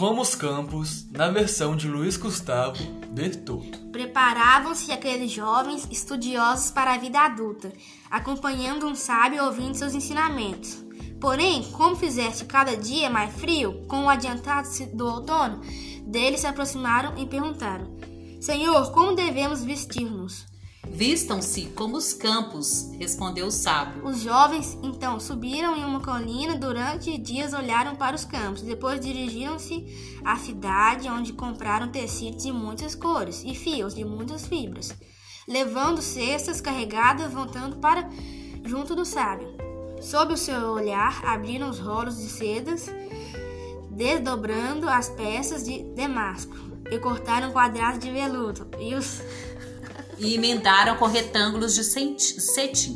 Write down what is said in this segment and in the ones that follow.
como os campos, na versão de Luiz Gustavo Bertoldo. Preparavam-se aqueles jovens estudiosos para a vida adulta, acompanhando um sábio ouvindo seus ensinamentos. Porém, como fizesse cada dia mais frio, com o adiantado do outono, deles se aproximaram e perguntaram: Senhor, como devemos vestir-nos? Vistam-se como os campos, respondeu o sábio. Os jovens então subiram em uma colina durante dias olharam para os campos, depois dirigiram-se à cidade onde compraram tecidos de muitas cores e fios de muitas fibras, levando cestas carregadas voltando para junto do sábio. Sob o seu olhar, abriram os rolos de sedas, desdobrando as peças de damasco e cortaram quadrados de veludo e os e emendaram com retângulos de cetim.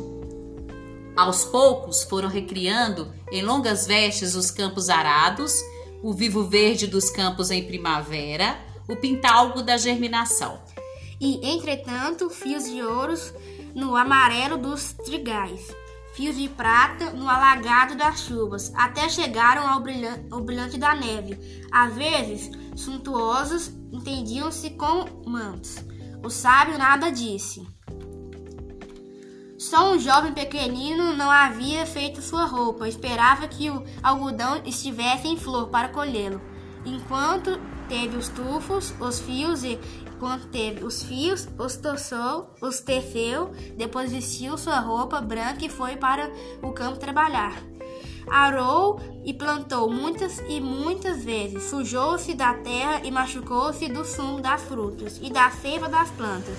Aos poucos foram recriando em longas vestes os campos arados, o vivo verde dos campos em primavera, o pintalgo da germinação. E, entretanto, fios de ouros no amarelo dos trigais, fios de prata no alagado das chuvas, até chegaram ao brilhante, ao brilhante da neve. Às vezes, suntuosos entendiam-se com mantos o sábio nada disse. Só um jovem pequenino não havia feito sua roupa, esperava que o algodão estivesse em flor para colhê-lo. Enquanto teve os tufos, os fios e quando teve os fios, os torçou, os teceu, depois vestiu sua roupa branca e foi para o campo trabalhar. Arou e plantou muitas e muitas vezes, sujou-se da terra e machucou-se do sumo das frutas e da seiva das plantas.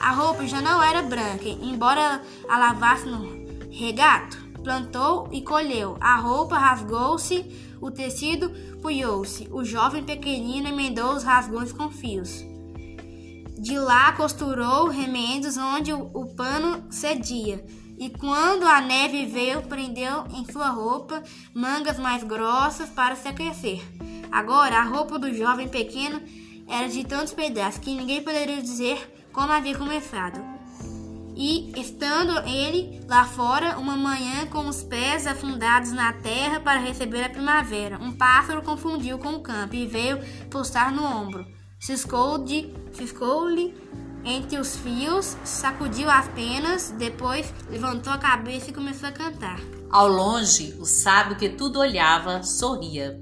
A roupa já não era branca, embora a lavasse no regato. Plantou e colheu. A roupa rasgou-se, o tecido punhou-se. O jovem pequenino emendou os rasgões com fios. De lá costurou remendos onde o pano cedia. E quando a neve veio, prendeu em sua roupa mangas mais grossas para se aquecer. Agora, a roupa do jovem pequeno era de tantos pedaços que ninguém poderia dizer como havia começado. E, estando ele lá fora, uma manhã com os pés afundados na terra para receber a primavera, um pássaro confundiu com o campo e veio postar no ombro. Ciscou-lhe ciscou entre os fios, sacudiu as penas, depois levantou a cabeça e começou a cantar. Ao longe, o sábio que tudo olhava sorria.